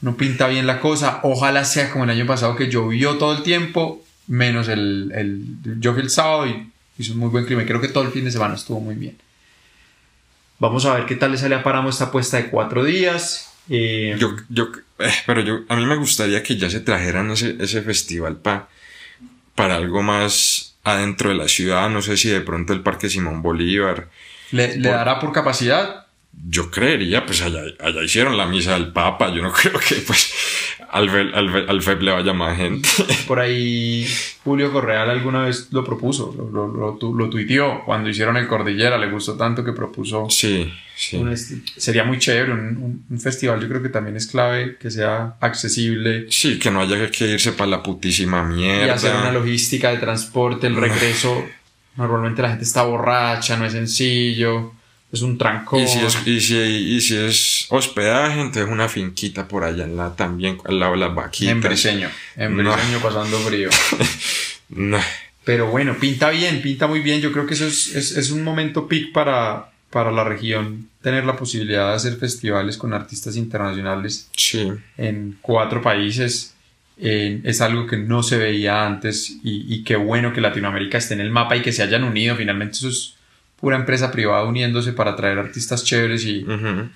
No pinta bien la cosa. Ojalá sea como el año pasado que llovió todo el tiempo, menos el, el yo fui el sábado y hizo un muy buen clima. Creo que todo el fin de semana estuvo muy bien. Vamos a ver qué tal le sale a Páramo esta apuesta de cuatro días. Eh, Yo, yo, eh, pero yo, a mí me gustaría que ya se trajeran ese, ese festival pa, para algo más adentro de la ciudad. No sé si de pronto el Parque Simón Bolívar. ¿le, le dará por capacidad? Yo creería, pues allá, allá hicieron la misa del Papa. Yo no creo que pues al, al, Fe- al FEP le vaya más gente. Por ahí Julio Correal alguna vez lo propuso, lo, lo, lo, tu- lo tuiteó cuando hicieron el Cordillera, le gustó tanto que propuso. Sí, sí. un sería muy chévere, un, un- un festival yo creo que también es clave que sea accesible Sí, que no haya que irse para la putísima y mierda. hacer una logística de transporte, el regreso. Normalmente la gente está borracha, no es sencillo, es un trancón. Y si, es, y, si, y si es hospedaje, entonces una finquita por allá en la, también, al lado de las vaquitas. en Briseño, en No. Briseño pasando frío. No. Pero bueno, pinta bien, pinta muy bien. Yo creo que eso es, es, es un momento peak para, para la región, tener la posibilidad de hacer festivales con artistas internacionales Sí. en cuatro países. Eh, es algo que no se veía antes y, y qué bueno que Latinoamérica esté en el mapa y que se hayan unido. Finalmente eso es pura empresa privada uniéndose para traer artistas chéveres y,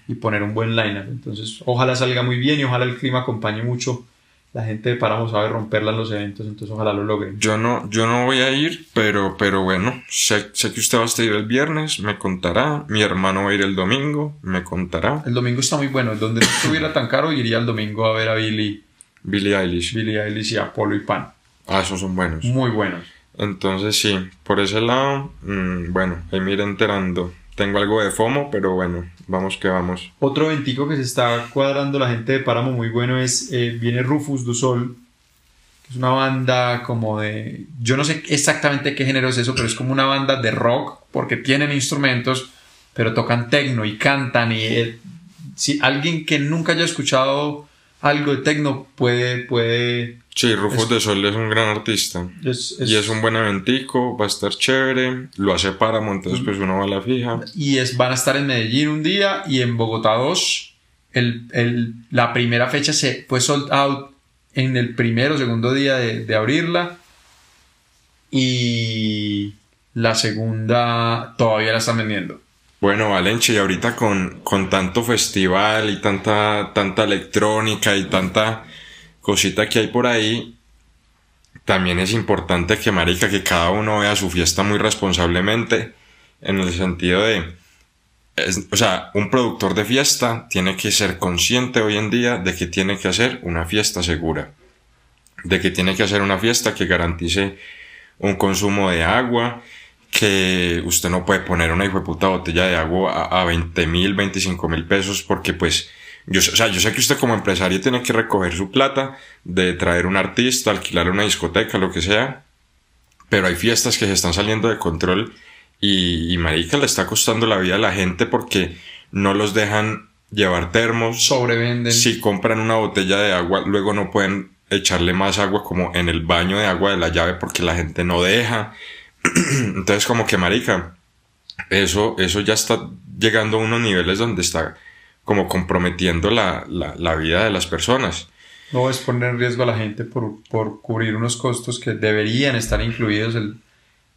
y poner un buen lineup. Entonces, ojalá salga muy bien y ojalá el clima acompañe mucho. La gente de Páramo sabe romperla en los eventos, entonces ojalá lo logren. Yo no, yo no voy a ir, pero, pero bueno, sé, sé que usted va a estar el viernes, me contará. Mi hermano va a ir el domingo, me contará. El domingo está muy bueno. Donde no estuviera tan caro, iría el domingo a ver a Billy, Billie Eilish. Billy Eilish y a Polo y Pan. Ah, esos son buenos. Muy buenos. Entonces sí, por ese lado, mm, bueno, ahí me iré enterando. Tengo algo de FOMO, pero bueno, vamos que vamos. Otro eventico que se está cuadrando la gente de Páramo muy bueno es, eh, viene Rufus du Sol, es una banda como de, yo no sé exactamente qué género es eso, pero es como una banda de rock, porque tienen instrumentos, pero tocan tecno y cantan y eh, si alguien que nunca haya escuchado algo de tecno puede, puede, Sí, Rufus Es- de Sol es un gran artista. es- Y es un buen eventico, va a estar chévere, lo hace Páramo, entonces pues uno va a la fija. y es, van a estar en Medellín un día y en Bogotá dos. El, el- la primera fecha se fue sold out en el primero o segundo día de, de abrirla y la segunda todavía la están vendiendo. Bueno, Valenche, y ahorita con, con tanto festival y tanta, tanta electrónica y tanta cosita que hay por ahí, también es importante que, marica, que cada uno vea su fiesta muy responsablemente, en el sentido de, o sea, un productor de fiesta tiene que ser consciente hoy en día de que tiene que hacer una fiesta segura, de que tiene que hacer una fiesta que garantice un consumo de agua, que usted no puede poner una hijo de puta botella de agua a, a 20 mil, 25 mil pesos porque pues yo, o sea, yo sé que usted como empresario tiene que recoger su plata de traer un artista, alquilar una discoteca, lo que sea, pero hay fiestas que se están saliendo de control y, y marica le está costando la vida a la gente porque no los dejan llevar termos, Sobrevenden. si compran una botella de agua, luego no pueden echarle más agua como en el baño de agua de la llave porque la gente no deja. Entonces como que marica, eso, eso ya está llegando a unos niveles donde está como comprometiendo la, la, la vida de las personas. No es poner en riesgo a la gente por, por cubrir unos costos que deberían estar incluidos. El,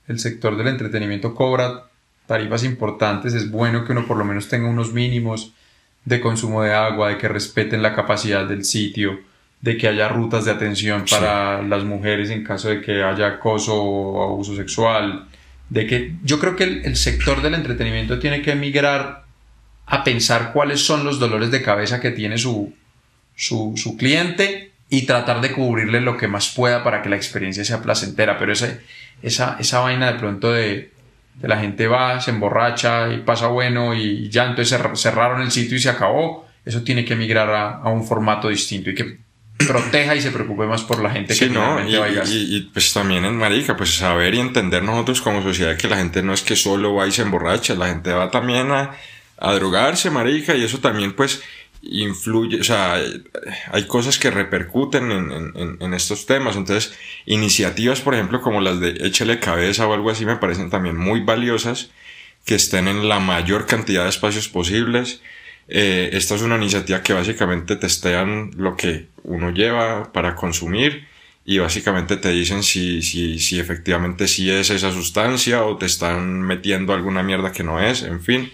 el sector del entretenimiento cobra tarifas importantes. Es bueno que uno por lo menos tenga unos mínimos de consumo de agua, de que respeten la capacidad del sitio, de que haya rutas de atención para las mujeres en caso de que haya acoso o abuso sexual. De que yo creo que el, el sector del entretenimiento tiene que migrar a pensar cuáles son los dolores de cabeza que tiene su, su, su cliente y tratar de cubrirle lo que más pueda para que la experiencia sea placentera. Pero esa, esa, esa vaina de pronto de, de la gente va, se emborracha y pasa bueno y ya entonces cer- cerraron el sitio y se acabó, eso tiene que migrar a, a un formato distinto y que proteja y se preocupe más por la gente Sí, que ¿no? Y, va y gasta. y- y, pues también en marica, pues saber y entender nosotros como sociedad que la gente no es que solo va y se emborracha, la gente va también a, a drogarse, marica, y eso también pues influye, o sea, hay cosas que repercuten en, en- en- en estos temas, entonces iniciativas, por ejemplo, como las de échale cabeza o algo así, me parecen también muy valiosas, que estén en la mayor cantidad de espacios posibles. Eh, esta es una iniciativa que básicamente testean lo que uno lleva para consumir y básicamente te dicen si, si, si efectivamente sí es esa sustancia o te están metiendo alguna mierda que no es, en fin.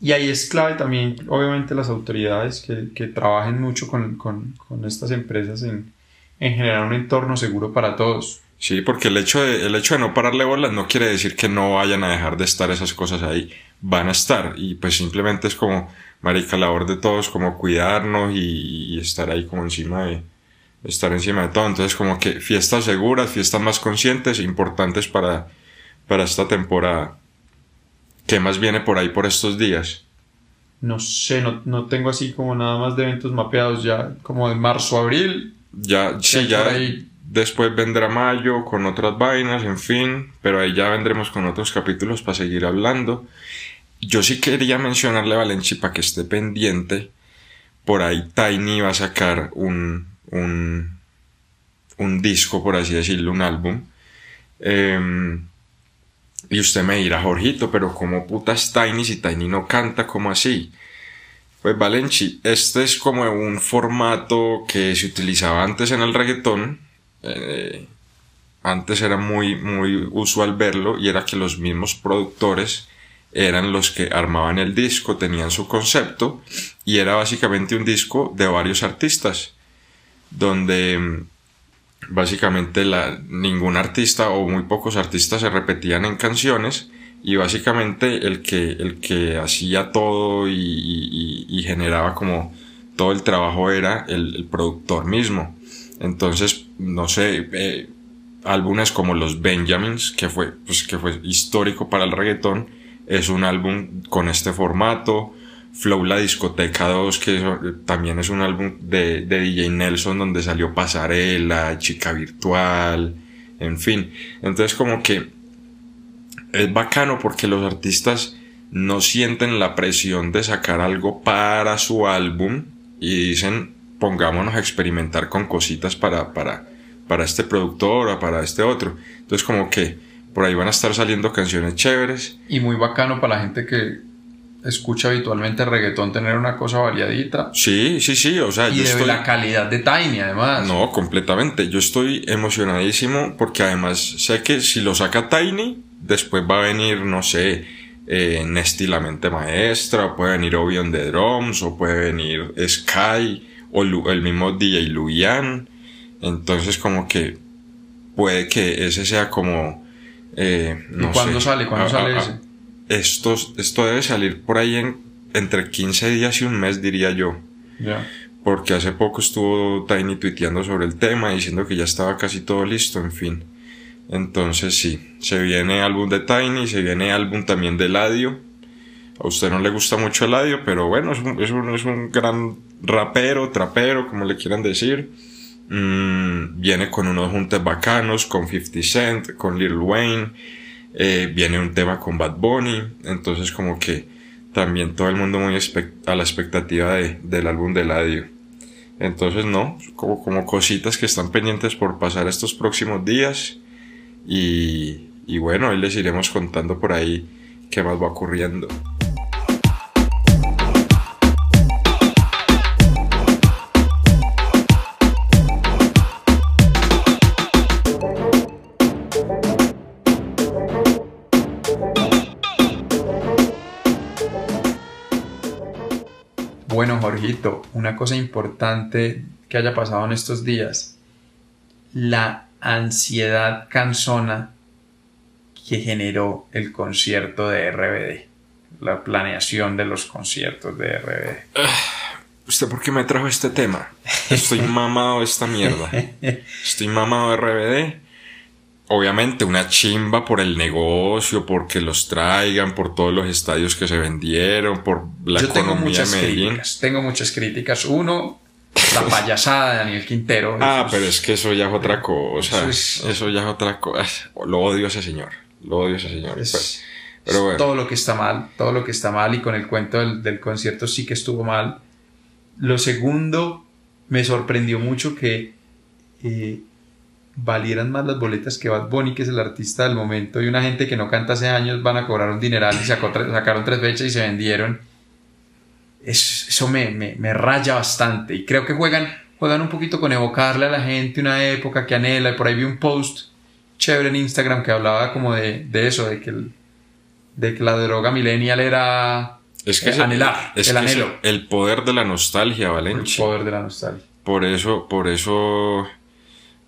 Y ahí es clave también, obviamente, las autoridades que, que trabajen mucho con, con, con estas empresas en, en generar un entorno seguro para todos. Sí, porque el hecho, de, el hecho de no pararle bolas no quiere decir que no vayan a dejar de estar esas cosas ahí. Van a estar. Y pues simplemente es como, marica, labor de todos, como cuidarnos y, y estar ahí como encima de, estar encima de todo. Entonces como que fiestas seguras, fiestas más conscientes, importantes para, para esta temporada. ¿Qué más viene por ahí por estos días? No sé, no, no tengo así como nada más de eventos mapeados ya, como de marzo abril. Ya, sí, ya ahí? después vendrá mayo con otras vainas, en fin, pero ahí ya vendremos con otros capítulos para seguir hablando. Yo sí quería mencionarle a Valenci para que esté pendiente. Por ahí Tiny va a sacar un, un, un disco, por así decirlo, un álbum. Em, y usted me dirá, Jorgito, pero ¿cómo putas Tiny si Tiny no canta como así? Pues Valenci, este es como un formato que se utilizaba antes en el reggaetón. eh, antes era muy, muy usual verlo y era que los mismos productores eran los que armaban el disco, tenían su concepto y era básicamente un disco de varios artistas donde básicamente la, ningún artista o muy pocos artistas se repetían en canciones y básicamente el que, el que hacía todo y, generaba como todo el trabajo era el, el productor mismo. Entonces, no sé, eh, álbumes como los Benjamins, que fue, pues, que fue histórico para el reggaetón, es un álbum con este formato. Flow La Discoteca 2, que eh, también es un álbum de, de DJ Nelson donde salió Pasarela, Chica Virtual, en fin. Entonces como que es bacano porque los artistas no sienten la presión de sacar algo para su álbum y dicen pongámonos a experimentar con cositas para, para, para este productor o para este otro. Entonces como que por ahí van a estar saliendo canciones chéveres. Y muy bacano para la gente que escucha habitualmente reggaetón tener una cosa variadita. Sí, sí, sí, o sea, Y yo de estoy... la calidad de Tiny, además. No, completamente. Yo estoy emocionadísimo porque además sé que si lo saca Tiny, después va a venir, no sé, eh, Nesty la mente maestra, o puede venir Obi on the Drums, o puede venir Sky, o Lu- el mismo DJ Luian. Entonces como que puede que ese sea como... Eh, ¿Y no cuándo sé, sale? ¿Cuándo a- sale a- a- ese? Esto, esto debe salir por ahí en entre 15 días y un mes, diría yo Ya. porque hace poco estuvo Tiny tuiteando sobre el tema diciendo que ya estaba casi todo listo, en fin. Entonces sí, se viene álbum de Tiny, se viene álbum también de Eladio. A usted no le gusta mucho Eladio, pero bueno, es un, es un, es un gran rapero, trapero, como le quieran decir. Mm, viene con unos juntes bacanos, con 50 Cent, con Lil Wayne. Eh, viene un tema con Bad Bunny. Entonces como que también todo el mundo muy a la expectativa de- del álbum de Eladio. Entonces, no, como, como cositas que están pendientes por pasar estos próximos días. Y, y bueno, ahí les iremos contando por ahí qué más va ocurriendo. Una cosa importante que haya pasado en estos días. La ansiedad cansona que generó el concierto de RBD. La planeación de los conciertos de RBD. ¿Usted por qué me trajo este tema? Estoy mamado de esta mierda. Estoy mamado de RBD. Obviamente una chimba por el negocio, porque los traigan, por todos los estadios que se vendieron, por la Yo tengo economía muchas de Medellín. críticas. Tengo muchas críticas. Uno, la payasada de Daniel Quintero. Ah, pero es- que eso ya es otra cosa. Eso Eso, es- ya es otra cosa. Lo odio a ese señor. Lo odio a ese señor. es- Pues, pero bueno. todo lo que está mal, todo lo que está mal y con el cuento del, del concierto sí que estuvo mal. Lo segundo, me sorprendió mucho que eh, valieran más las boletas que Bad Bunny, que es el artista del momento, y una gente que no canta hace años van a cobrar un dineral y sacó sacaron tres fechas y se vendieron. Es- eso me, me- me raya bastante y creo que juegan, juegan un poquito con evocarle a la gente una época que anhela y por ahí vi un post chévere en Instagram que hablaba como de, de eso, de que, el- de que la droga millennial era Es que ese- anhelar, es el anhelo. el poder de la nostalgia, El Valencia. poder de la nostalgia. Por eso, por eso,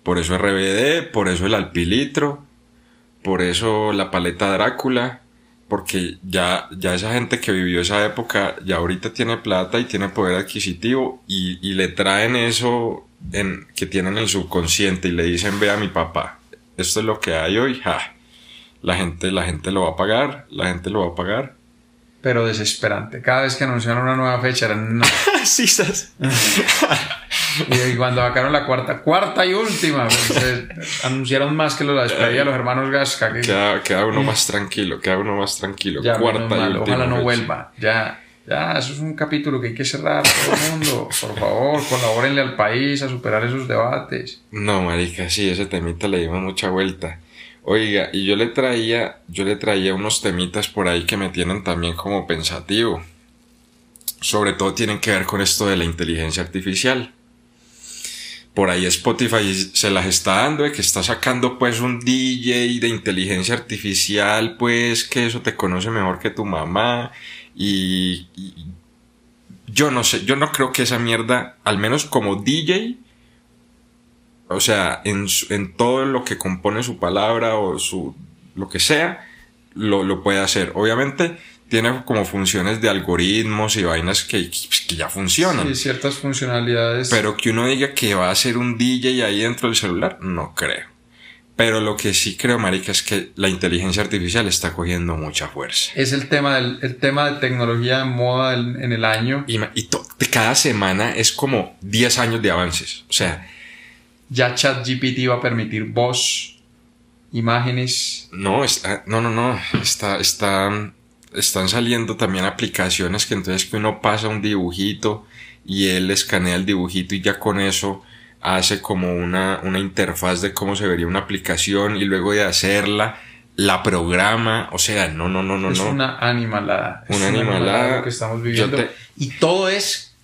por eso RBD, por eso el alpilitro, por eso la paleta Drácula, porque ya, ya esa gente que vivió esa época ya ahorita tiene plata y tiene poder adquisitivo y, y le traen eso en, que tienen en el subconsciente y le dicen, ve a mi papá, esto es lo que hay hoy, ja. La gente, la gente lo va a pagar, la gente lo va a pagar. Pero desesperante. Cada vez que anunciaron una nueva fecha era no. sí. Y cuando sacaron la cuarta, cuarta y última, pues, eh, anunciaron más que la despedida de los hermanos Gasca. que Queda, queda uno más tranquilo, queda uno más tranquilo. ya, Cuarta menos y última ojalá no vuelva. Ya, ya, eso es un capítulo que hay que cerrar todo el mundo. Por favor, colabórenle al país a superar esos debates. No, marica, sí, ese temita le dimos mucha vuelta. Oiga, y yo le traía, yo le traía unos temitas por ahí que me tienen también como pensativo. Sobre todo tienen que ver con esto de la inteligencia artificial. Por ahí Spotify se las está dando de que está sacando pues un DJ de inteligencia artificial, pues que eso te conoce mejor que tu mamá. Y, yo no sé, yo no creo que esa mierda, al menos como DJ, o sea, en, en todo lo que compone su palabra o su lo que sea, lo, lo puede hacer. Obviamente tiene como funciones de algoritmos y vainas que, que ya funcionan. Sí, ciertas funcionalidades. Pero que uno diga que va a ser un DJ ahí dentro del celular, no creo. Pero lo que sí creo, marica, es que la inteligencia artificial está cogiendo mucha fuerza. es el tema, del, el tema de tecnología de moda en, en el año. Y, ma- y to- cada semana es como 10 años de avances. O sea, Ya ChatGPT va a permitir voz, imágenes. No, está, no, no, no. Está, está, están saliendo también aplicaciones que entonces que uno pasa un dibujito y él escanea el dibujito y ya con eso hace como una, una interfaz de cómo se vería una aplicación y luego de hacerla la programa. O sea, no, no, no, no, es no. una animalada. Es Una animalada. lo que estamos viviendo. te- Y todo es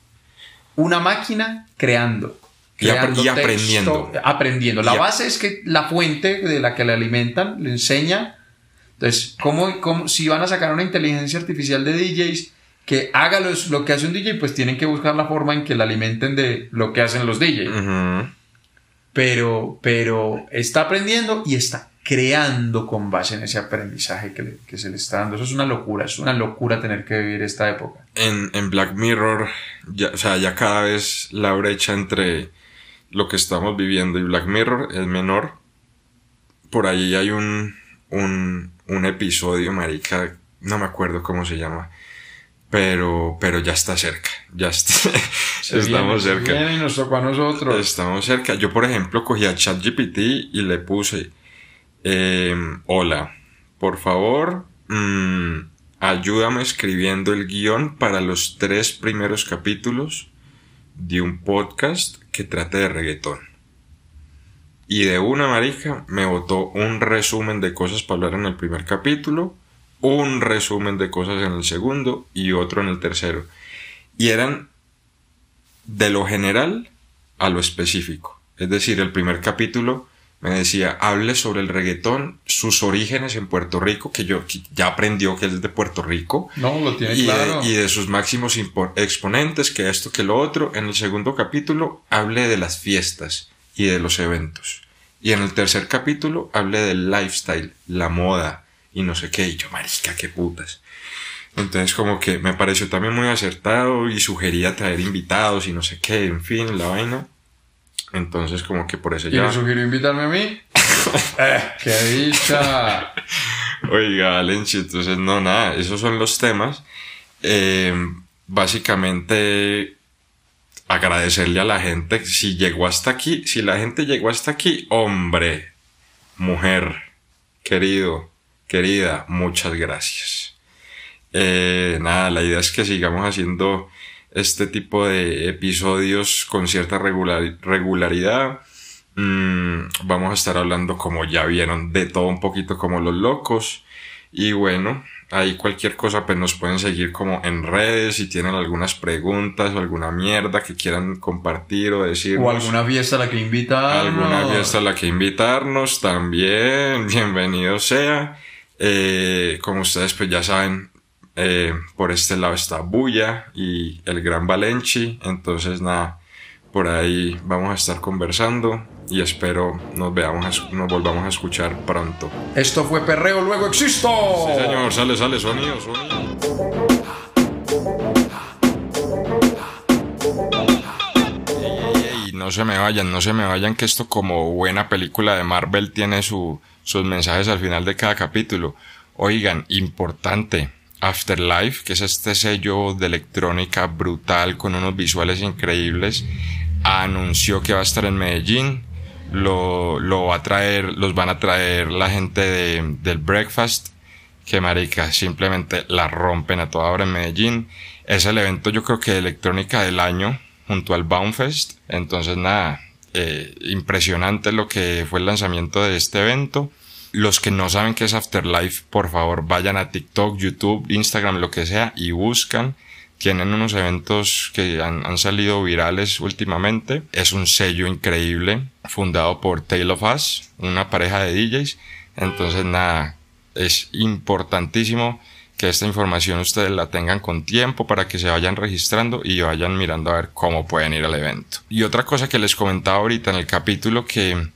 una máquina creando. Creando y texto, aprendiendo. aprendiendo. La Y base es que la fuente de la que le alimentan le enseña. Entonces, ¿cómo, cómo- si van a sacar una inteligencia artificial de DJs que haga los- lo que hace un DJ, pues tienen que buscar la forma en que la alimenten de lo que hacen los DJs. Pero, pero está aprendiendo y está creando con base en ese aprendizaje que, le- que se le está dando. Eso es una locura, es una locura tener que vivir esta época. en, en Black Mirror, ya, o sea, ya cada vez la brecha entre lo que estamos viviendo y Black Mirror es menor. Por ahí hay un, un, un episodio, marica, no me acuerdo cómo se llama, pero, pero ya está cerca, ya está- Se estamos viene, se cerca. viene y nos tocó a nosotros. Estamos cerca. Yo, por ejemplo, cogí a ChatGPT y le puse, em, hola, por favor, mm, ayúdame escribiendo el guion para los tres primeros capítulos de un podcast que trate de reggaetón. Y de una marica me botó un resumen de cosas para hablar en el primer capítulo, un resumen de cosas en el segundo y otro en el tercero. Y eran de lo general a lo específico. Es decir, el primer capítulo me decía, hable sobre el reggaetón, sus orígenes en Puerto Rico, que yo que ya aprendió que es de Puerto Rico, No, lo tiene y, de- claro. y de sus máximos exponentes, que esto, que lo otro. En el segundo capítulo hable de las fiestas y de los eventos. Y en el tercer capítulo hable del lifestyle, la moda y no sé qué. Y yo, marica, qué putas. Entonces como que me pareció también muy acertado y sugería traer invitados y no sé qué, en fin, la vaina. Entonces como que por eso ¿Y ya... le sugirió invitarme a mí? eh, ¡Qué dicha! Oiga, Lenchi, entonces no, nada, esos son los temas. Eh, básicamente, agradecerle a la gente si llegó hasta aquí. Si la gente llegó hasta aquí, hombre, mujer, querido, querida, muchas gracias. Eh, nada, la idea es que sigamos haciendo este tipo de episodios con cierta regular- regularidad. Mm, vamos a estar hablando, como ya vieron, de todo un poquito como los locos. Y bueno, ahí cualquier cosa, pues nos pueden seguir como en redes si tienen algunas preguntas o alguna mierda que quieran compartir o decir. O alguna fiesta a la que invitar. alguna fiesta a la que invitarnos también. Bienvenido sea. Eh, como ustedes pues ya saben, Eh, por este lado está Buya y el Gran Valenci. Entonces, nada, por ahí vamos a estar conversando y espero nos veamos, nos volvamos a escuchar pronto. Esto fue Perreo, luego existo. Sí, señor, sale, sale, sonido, sonido. Ey, ey, no se me vayan, no se me vayan, que esto como buena película de Marvel tiene su, sus mensajes al final de cada capítulo. Oigan, importante, Afterlife, que es este sello de electrónica brutal con unos visuales increíbles, anunció que va a estar en Medellín. Lo, lo va a traer, los van a traer la gente de, del Breakfast, que marica, simplemente la rompen a toda hora en Medellín. Es el evento yo creo que electrónica del año, junto al Boundfest. Entonces nada, eh, impresionante lo que fue el lanzamiento de este evento. Los que no saben qué es Afterlife, por favor vayan a TikTok, YouTube, Instagram, lo que sea y buscan. Tienen unos eventos que han, salido virales últimamente. Es un sello increíble, fundado por Tale of Us, una pareja de DJs. Entonces nada, es importantísimo que esta información ustedes la tengan con tiempo para que se vayan registrando y vayan mirando a ver cómo pueden ir al evento. Y otra cosa que les comentaba ahorita en el capítulo que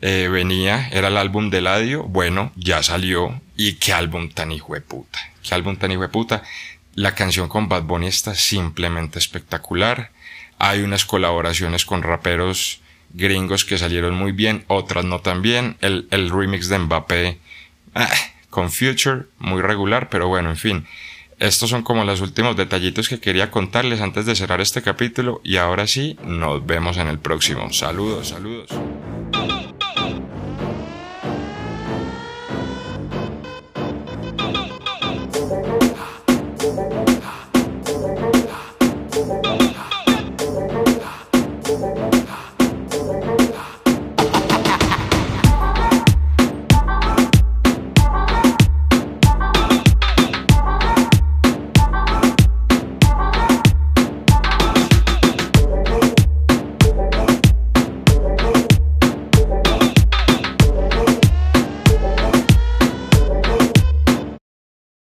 eh, venía era el álbum de Ladio. Bueno, ya salió. Y qué álbum tan hijo de puta. Qué álbum tan hijo de puta. La canción con Bad Bunny está simplemente espectacular. Hay unas colaboraciones con raperos gringos que salieron muy bien, otras no tan bien. El, el remix de Mbappé ah, con Future, muy regular, pero bueno, en fin. Estos son como los últimos detallitos que quería contarles antes de cerrar este capítulo y ahora sí, nos vemos en el próximo. Saludos, saludos.